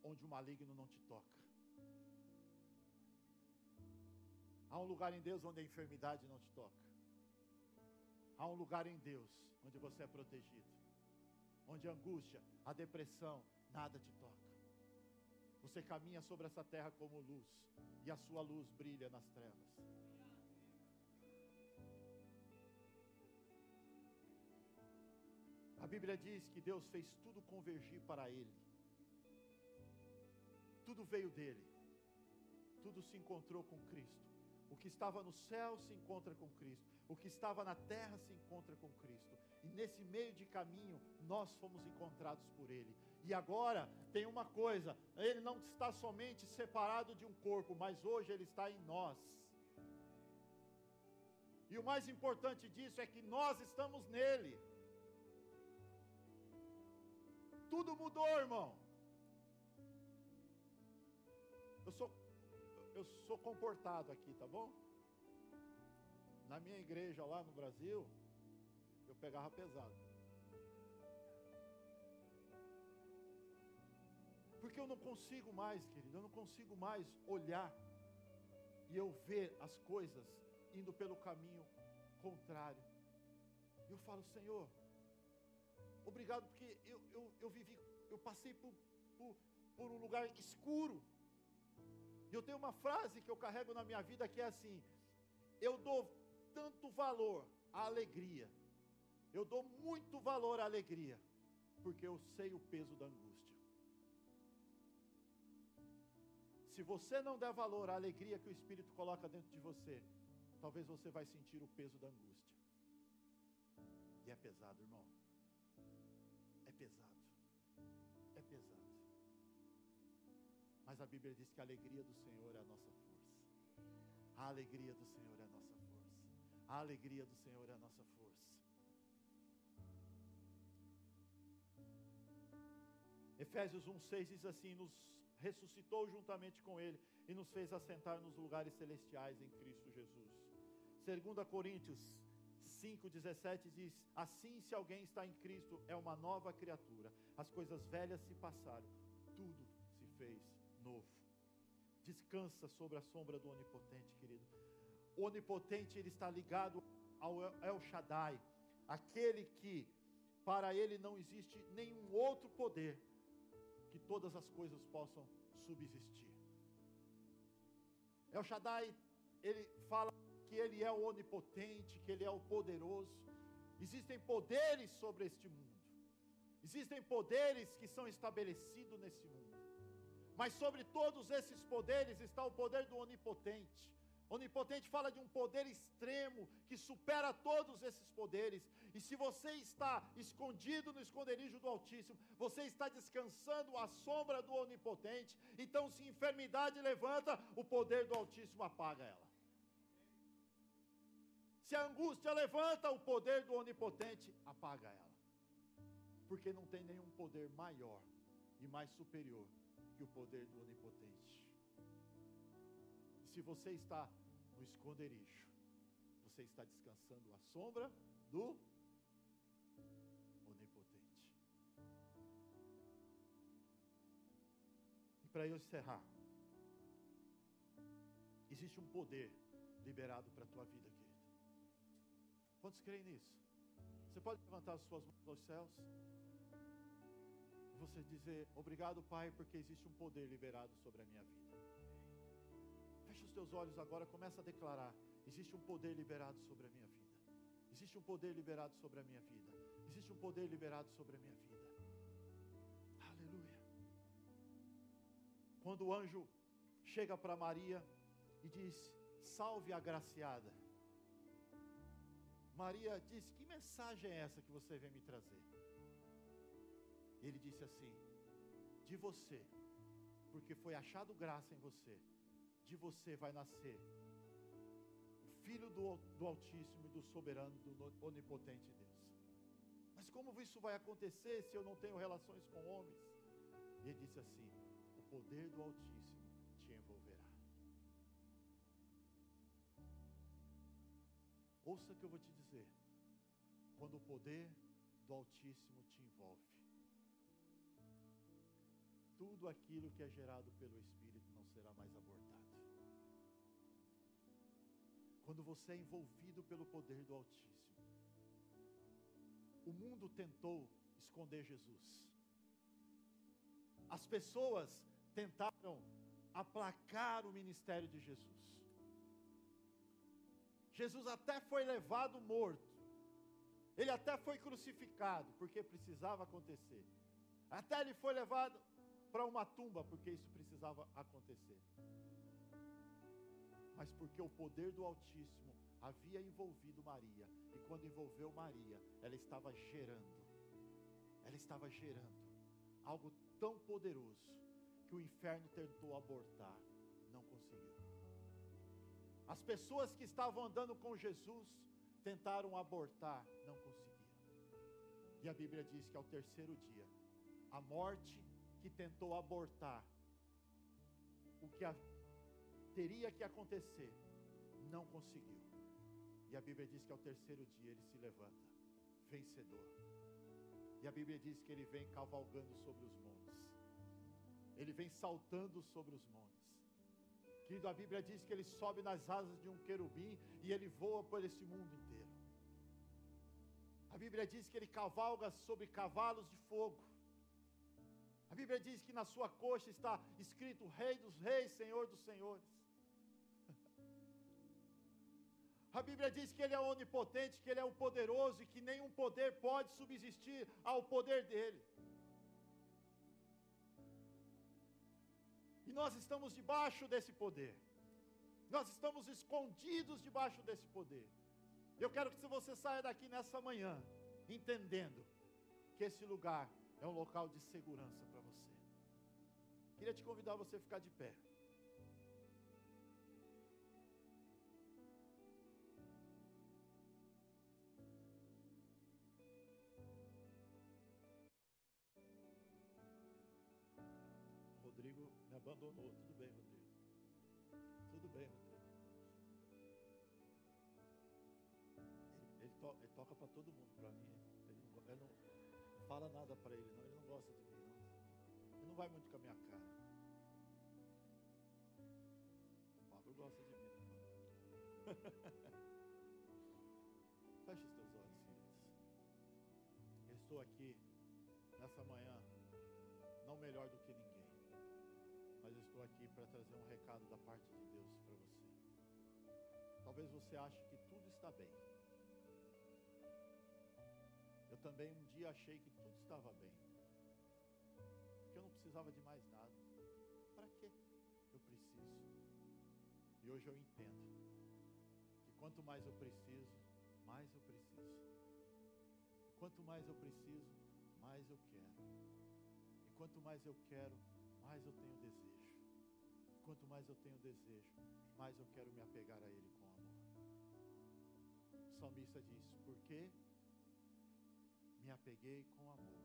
A: onde o maligno não te toca. Há um lugar em Deus onde a enfermidade não te toca. Há um lugar em Deus onde você é protegido. Onde a angústia, a depressão, nada te toca. Você caminha sobre essa terra como luz, e a sua luz brilha nas trevas. A Bíblia diz que Deus fez tudo convergir para Ele. Tudo veio dele. Tudo se encontrou com Cristo. O que estava no céu se encontra com Cristo. O que estava na terra se encontra com Cristo. E nesse meio de caminho, nós fomos encontrados por Ele. E agora, tem uma coisa: Ele não está somente separado de um corpo, mas hoje Ele está em nós. E o mais importante disso é que nós estamos nele. Tudo mudou, irmão. Eu sou eu sou comportado aqui, tá bom? Na minha igreja lá no Brasil, eu pegava pesado. Porque eu não consigo mais, querido, eu não consigo mais olhar e eu ver as coisas indo pelo caminho contrário. E eu falo, Senhor, obrigado, porque eu, eu, eu vivi, eu passei por, por, por um lugar escuro. E eu tenho uma frase que eu carrego na minha vida que é assim: eu dou tanto valor à alegria, eu dou muito valor à alegria, porque eu sei o peso da angústia. Se você não der valor à alegria que o Espírito coloca dentro de você, talvez você vai sentir o peso da angústia. E é pesado, irmão. Pesado. É pesado. Mas a Bíblia diz que a alegria do Senhor é a nossa força. A alegria do Senhor é a nossa força. A alegria do Senhor é a nossa força. Efésios 1,6 diz assim: Nos ressuscitou juntamente com Ele e nos fez assentar nos lugares celestiais em Cristo Jesus. 2 Coríntios 5,17 diz: Assim, se alguém está em Cristo, é uma nova criatura. As coisas velhas se passaram, tudo se fez novo. Descansa sobre a sombra do Onipotente, querido. O Onipotente ele está ligado ao El Shaddai, aquele que para ele não existe nenhum outro poder que todas as coisas possam subsistir. El Shaddai, ele fala que ele é o onipotente, que ele é o poderoso. Existem poderes sobre este mundo. Existem poderes que são estabelecidos nesse mundo. Mas sobre todos esses poderes está o poder do onipotente. Onipotente fala de um poder extremo que supera todos esses poderes. E se você está escondido no esconderijo do Altíssimo, você está descansando à sombra do Onipotente. Então, se enfermidade levanta, o poder do Altíssimo apaga ela. Se a angústia levanta, o poder do Onipotente apaga ela. Porque não tem nenhum poder maior e mais superior que o poder do Onipotente. Se você está no esconderijo, você está descansando à sombra do Onipotente. E para eu encerrar, existe um poder liberado para a tua vida, querido. Quantos creem nisso? Você pode levantar as suas mãos aos céus? E você dizer: Obrigado, Pai, porque existe um poder liberado sobre a minha vida. Feche os teus olhos agora, começa a declarar: existe um poder liberado sobre a minha vida. Existe um poder liberado sobre a minha vida. Existe um poder liberado sobre a minha vida. Aleluia. Quando o anjo chega para Maria e diz: Salve a agraciada. Maria disse: Que mensagem é essa que você vem me trazer? Ele disse assim: De você, porque foi achado graça em você de você vai nascer o Filho do, do Altíssimo e do Soberano, do Onipotente Deus. Mas como isso vai acontecer se eu não tenho relações com homens? Ele disse assim: O poder do Altíssimo Ouça o que eu vou te dizer. Quando o poder do Altíssimo te envolve, tudo aquilo que é gerado pelo Espírito não será mais abortado quando você é envolvido pelo poder do Altíssimo. O mundo tentou esconder Jesus. As pessoas tentaram aplacar o ministério de Jesus. Jesus até foi levado morto. Ele até foi crucificado, porque precisava acontecer. Até ele foi levado para uma tumba, porque isso precisava acontecer mas porque o poder do Altíssimo havia envolvido Maria, e quando envolveu Maria, ela estava gerando, ela estava gerando algo tão poderoso que o inferno tentou abortar, não conseguiu. As pessoas que estavam andando com Jesus tentaram abortar, não conseguiram. E a Bíblia diz que ao terceiro dia, a morte que tentou abortar o que a teria que acontecer, não conseguiu. E a Bíblia diz que ao terceiro dia ele se levanta, vencedor. E a Bíblia diz que ele vem cavalgando sobre os montes, ele vem saltando sobre os montes. Querido, a Bíblia diz que ele sobe nas asas de um querubim e ele voa por esse mundo inteiro. A Bíblia diz que ele cavalga sobre cavalos de fogo. A Bíblia diz que na sua coxa está escrito Rei dos Reis, Senhor dos Senhores. A Bíblia diz que Ele é onipotente, que Ele é o poderoso e que nenhum poder pode subsistir ao poder dEle. Nós estamos debaixo desse poder. Nós estamos escondidos debaixo desse poder. Eu quero que você saia daqui nessa manhã, entendendo que esse lugar é um local de segurança para você. Queria te convidar você a ficar de pé. Abandonou. Tudo bem, Rodrigo. Tudo bem, Rodrigo. Ele, ele, to, ele toca para todo mundo, para mim. Ele não, ele não fala nada para ele, não. Ele não gosta de mim, não. Ele não vai muito com a minha cara. O Pablo gosta de mim, né, Pablo? Feche os teus olhos, queridos. Eu estou aqui nessa manhã, não melhor do que estou aqui para trazer um recado da parte de Deus para você. Talvez você ache que tudo está bem. Eu também um dia achei que tudo estava bem. Que eu não precisava de mais nada. Para quê? Eu preciso. E hoje eu entendo que quanto mais eu preciso, mais eu preciso. Quanto mais eu preciso, mais eu quero. E quanto mais eu quero, mais eu tenho desejo. Quanto mais eu tenho desejo, mais eu quero me apegar a Ele com amor. O salmista diz: Porque me apeguei com amor,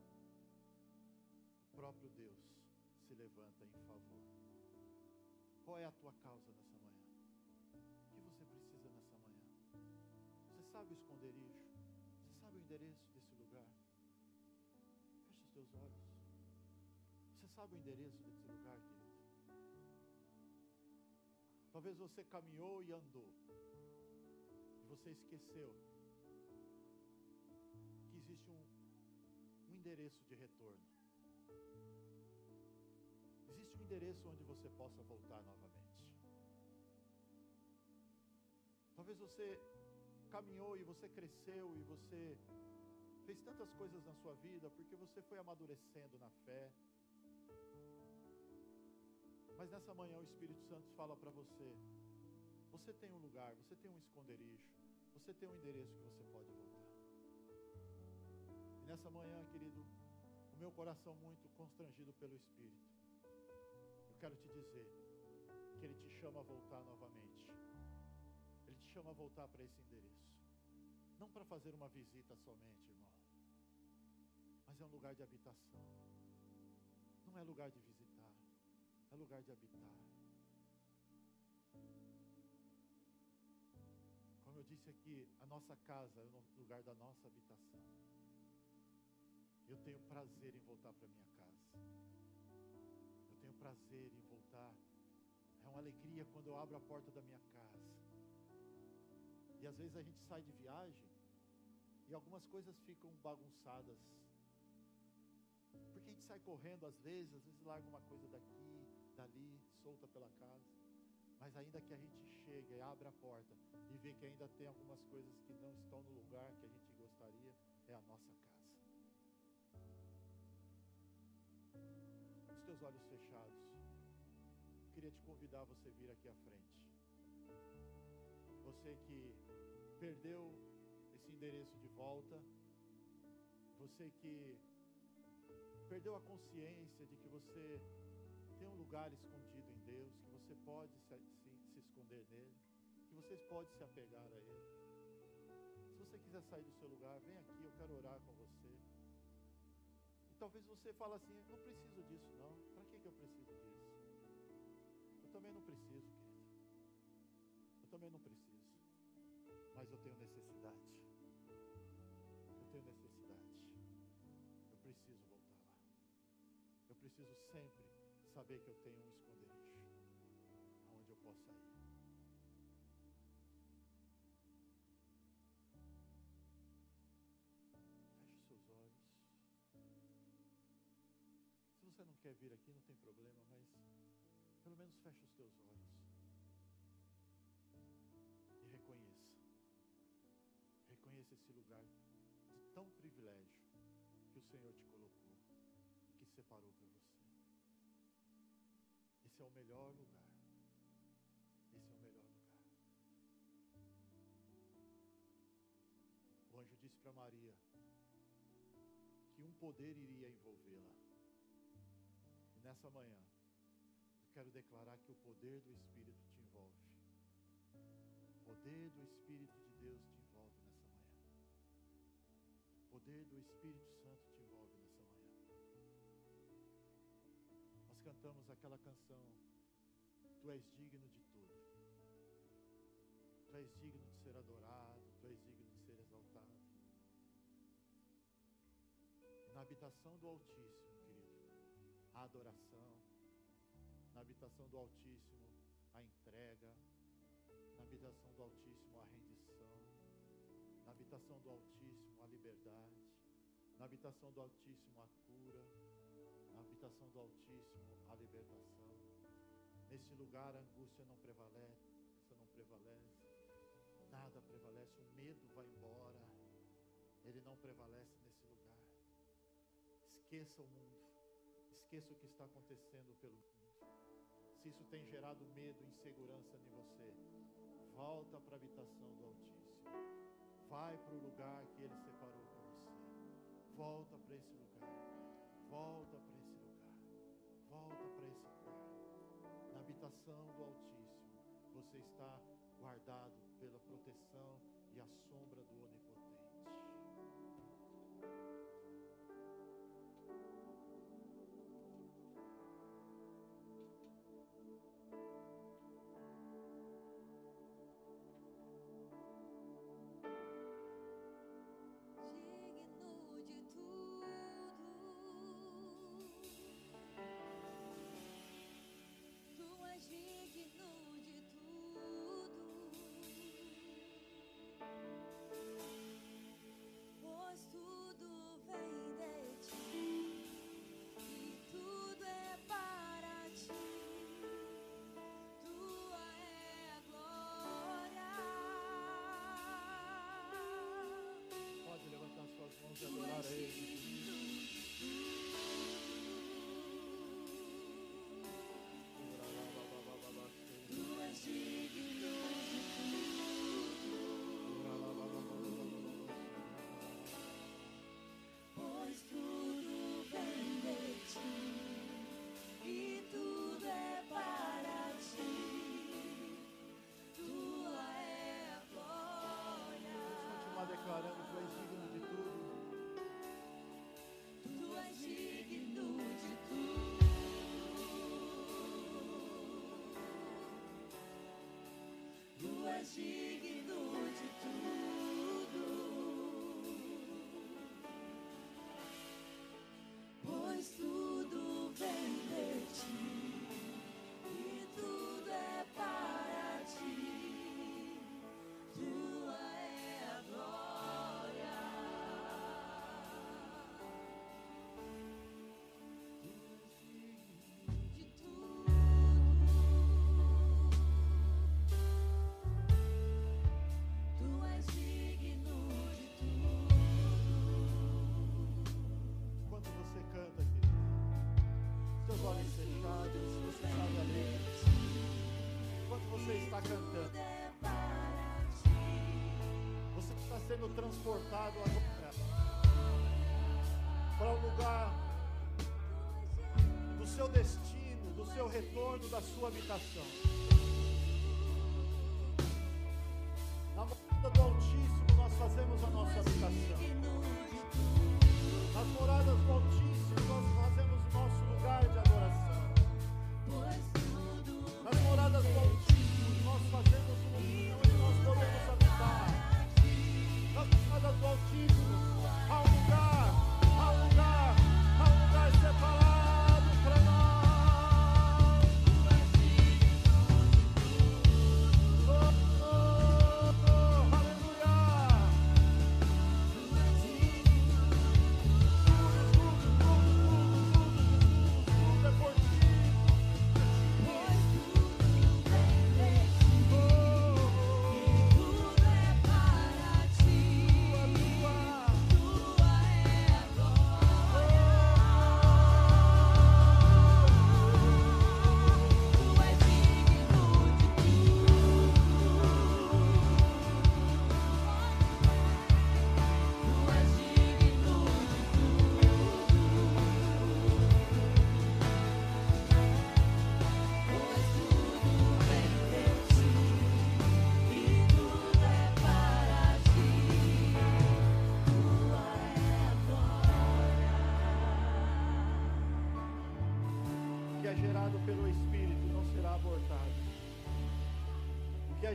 A: o próprio Deus se levanta em favor. Qual é a tua causa nessa manhã? O que você precisa nessa manhã? Você sabe o esconderijo? Você sabe o endereço desse lugar? Feche os teus olhos. Você sabe o endereço desse lugar, querido? Talvez você caminhou e andou, e você esqueceu que existe um, um endereço de retorno. Existe um endereço onde você possa voltar novamente. Talvez você caminhou e você cresceu e você fez tantas coisas na sua vida porque você foi amadurecendo na fé, mas nessa manhã o Espírito Santo fala para você: você tem um lugar, você tem um esconderijo, você tem um endereço que você pode voltar. E nessa manhã, querido, o meu coração muito constrangido pelo Espírito, eu quero te dizer que Ele te chama a voltar novamente. Ele te chama a voltar para esse endereço. Não para fazer uma visita somente, irmão, mas é um lugar de habitação. Não é lugar de visitar é lugar de habitar. Como eu disse aqui, a nossa casa é o lugar da nossa habitação. Eu tenho prazer em voltar para minha casa. Eu tenho prazer em voltar. É uma alegria quando eu abro a porta da minha casa. E às vezes a gente sai de viagem e algumas coisas ficam bagunçadas. Porque a gente sai correndo às vezes, às vezes larga uma coisa daqui, dali, solta pela casa. Mas ainda que a gente chegue e abra a porta e vê que ainda tem algumas coisas que não estão no lugar que a gente gostaria, é a nossa casa. Os teus olhos fechados. Eu queria te convidar a você vir aqui à frente. Você que perdeu esse endereço de volta, você que perdeu a consciência de que você tem um lugar escondido em Deus, que você pode se, se, se esconder nele, que você pode se apegar a Ele. Se você quiser sair do seu lugar, vem aqui, eu quero orar com você. E talvez você fale assim, não preciso disso não. Para que, que eu preciso disso? Eu também não preciso, querido. Eu também não preciso. Mas eu tenho necessidade. Eu tenho necessidade. Eu preciso voltar lá. Eu preciso sempre saber que eu tenho um esconderijo aonde eu possa ir. Feche seus olhos. Se você não quer vir aqui, não tem problema, mas pelo menos feche os teus olhos. E reconheça. Reconheça esse lugar de tão privilégio que o Senhor te colocou e que separou para você. Esse é o melhor lugar. Esse é o melhor lugar. O anjo disse para Maria que um poder iria envolvê-la. E nessa manhã, Eu quero declarar que o poder do Espírito te envolve. O poder do Espírito de Deus te envolve nessa manhã. O poder do Espírito Santo te envolve Nós cantamos aquela canção, Tu és digno de tudo. Tu és digno de ser adorado, Tu és digno de ser exaltado. Na habitação do Altíssimo, querido, a adoração, na habitação do Altíssimo, a entrega, na habitação do Altíssimo, a rendição, na habitação do Altíssimo, a liberdade, na habitação do Altíssimo, a cura, habitação do Altíssimo, a libertação. Nesse lugar a angústia não prevalece, não prevalece, nada prevalece, o medo vai embora, ele não prevalece nesse lugar. Esqueça o mundo, esqueça o que está acontecendo pelo mundo. Se isso tem gerado medo, insegurança em você, volta para a habitação do Altíssimo. Vai para o lugar que Ele separou para você. Volta para esse lugar. Volta para. Volta para esse lugar. Na habitação do Altíssimo, você está guardado pela proteção e a sombra do Onipotente. Mãos está cantando, você está sendo transportado agora para um lugar do seu destino, do seu retorno, da sua habitação.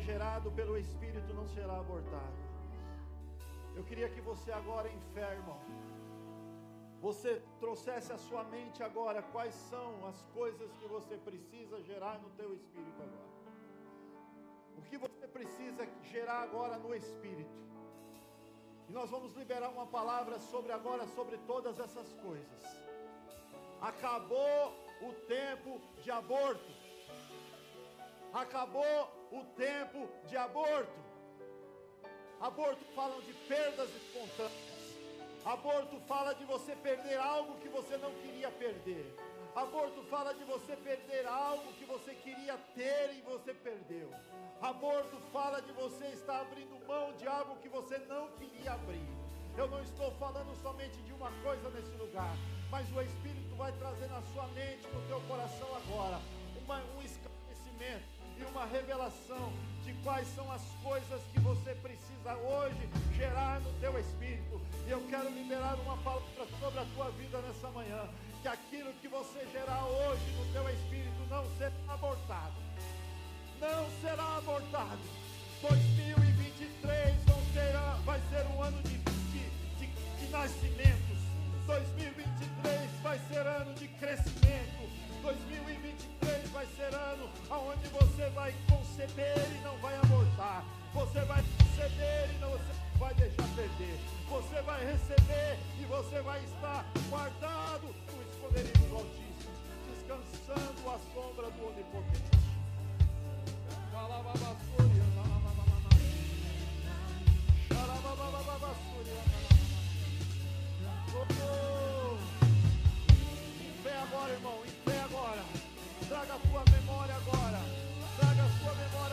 A: Gerado pelo Espírito não será abortado. Eu queria que você agora, enfermo, você trouxesse à sua mente agora quais são as coisas que você precisa gerar no teu espírito agora. O que você precisa gerar agora no espírito. E nós vamos liberar uma palavra sobre agora sobre todas essas coisas. Acabou o tempo de aborto. Acabou o tempo de aborto. Aborto falam de perdas espontâneas. Aborto fala de você perder algo que você não queria perder. Aborto fala de você perder algo que você queria ter e você perdeu. Aborto fala de você estar abrindo mão de algo que você não queria abrir. Eu não estou falando somente de uma coisa nesse lugar, mas o Espírito vai trazer na sua mente, no teu coração agora, uma, um revelação de quais são as coisas que você precisa hoje gerar no teu espírito. E eu quero liberar uma palavra sobre a tua vida nessa manhã, que aquilo que você gerar hoje no teu espírito não será abortado. Não será abortado. 2023 vão ser, vai ser um ano de, de, de, de nascimentos. 2023 vai ser ano de crescimento. 2023 vai ser ano onde você vai conceber e não vai abortar. Você vai conceber e não vai deixar perder. Você vai receber e você vai estar guardado no esconderijo do Altíssimo, descansando à sombra do Onipotente. Oh, em fé agora, irmão. Traga a tua memória agora. Traga a sua memória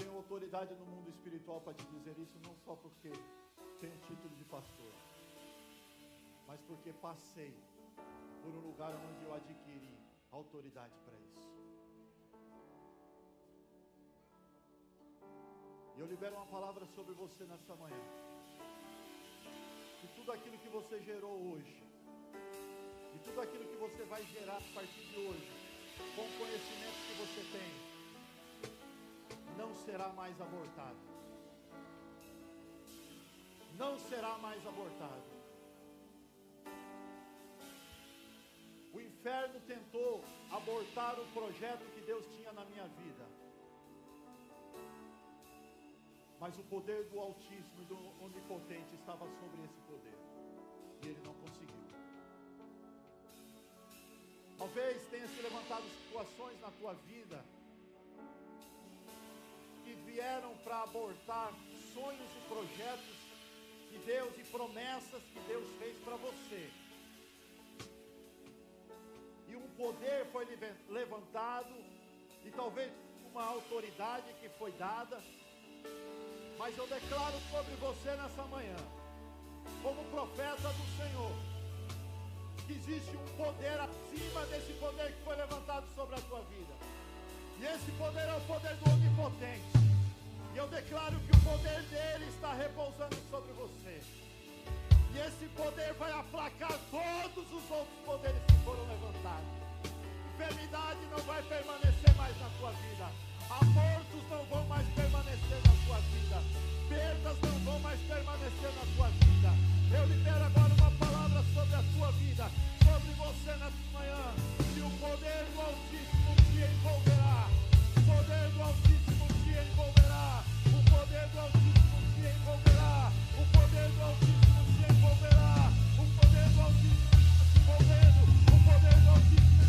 A: tenho autoridade no mundo espiritual para te dizer isso, não só porque tenho título de pastor, mas porque passei por um lugar onde eu adquiri autoridade para isso. E eu libero uma palavra sobre você nessa manhã. Que tudo aquilo que você gerou hoje, e tudo aquilo que você vai gerar a partir de hoje, com o conhecimento que você tem, não será mais abortado. Não será mais abortado. O inferno tentou abortar o projeto que Deus tinha na minha vida. Mas o poder do Altíssimo e do Onipotente estava sobre esse poder. E ele não conseguiu. Talvez tenha se levantado situações na tua vida vieram para abortar sonhos e projetos que Deus e promessas que Deus fez para você. E um poder foi levantado, e talvez uma autoridade que foi dada. Mas eu declaro sobre você nessa manhã, como profeta do Senhor, que existe um poder acima desse poder que foi levantado sobre a tua vida. E esse poder é o poder do Onipotente. E eu declaro que o poder dele está repousando sobre você. E esse poder vai aplacar todos os outros poderes que foram levantados. Enfermidade não vai permanecer mais na sua vida. Abortos não vão mais permanecer na sua vida. Perdas não vão mais permanecer na sua vida. Eu libero agora uma palavra sobre a sua vida, sobre você nessa manhã. E o poder do Altíssimo te envolverá. O poder do Altíssimo. O poder do Altíssimo se envolverá. O poder do Altíssimo se envolvendo. O poder do Altíssimo.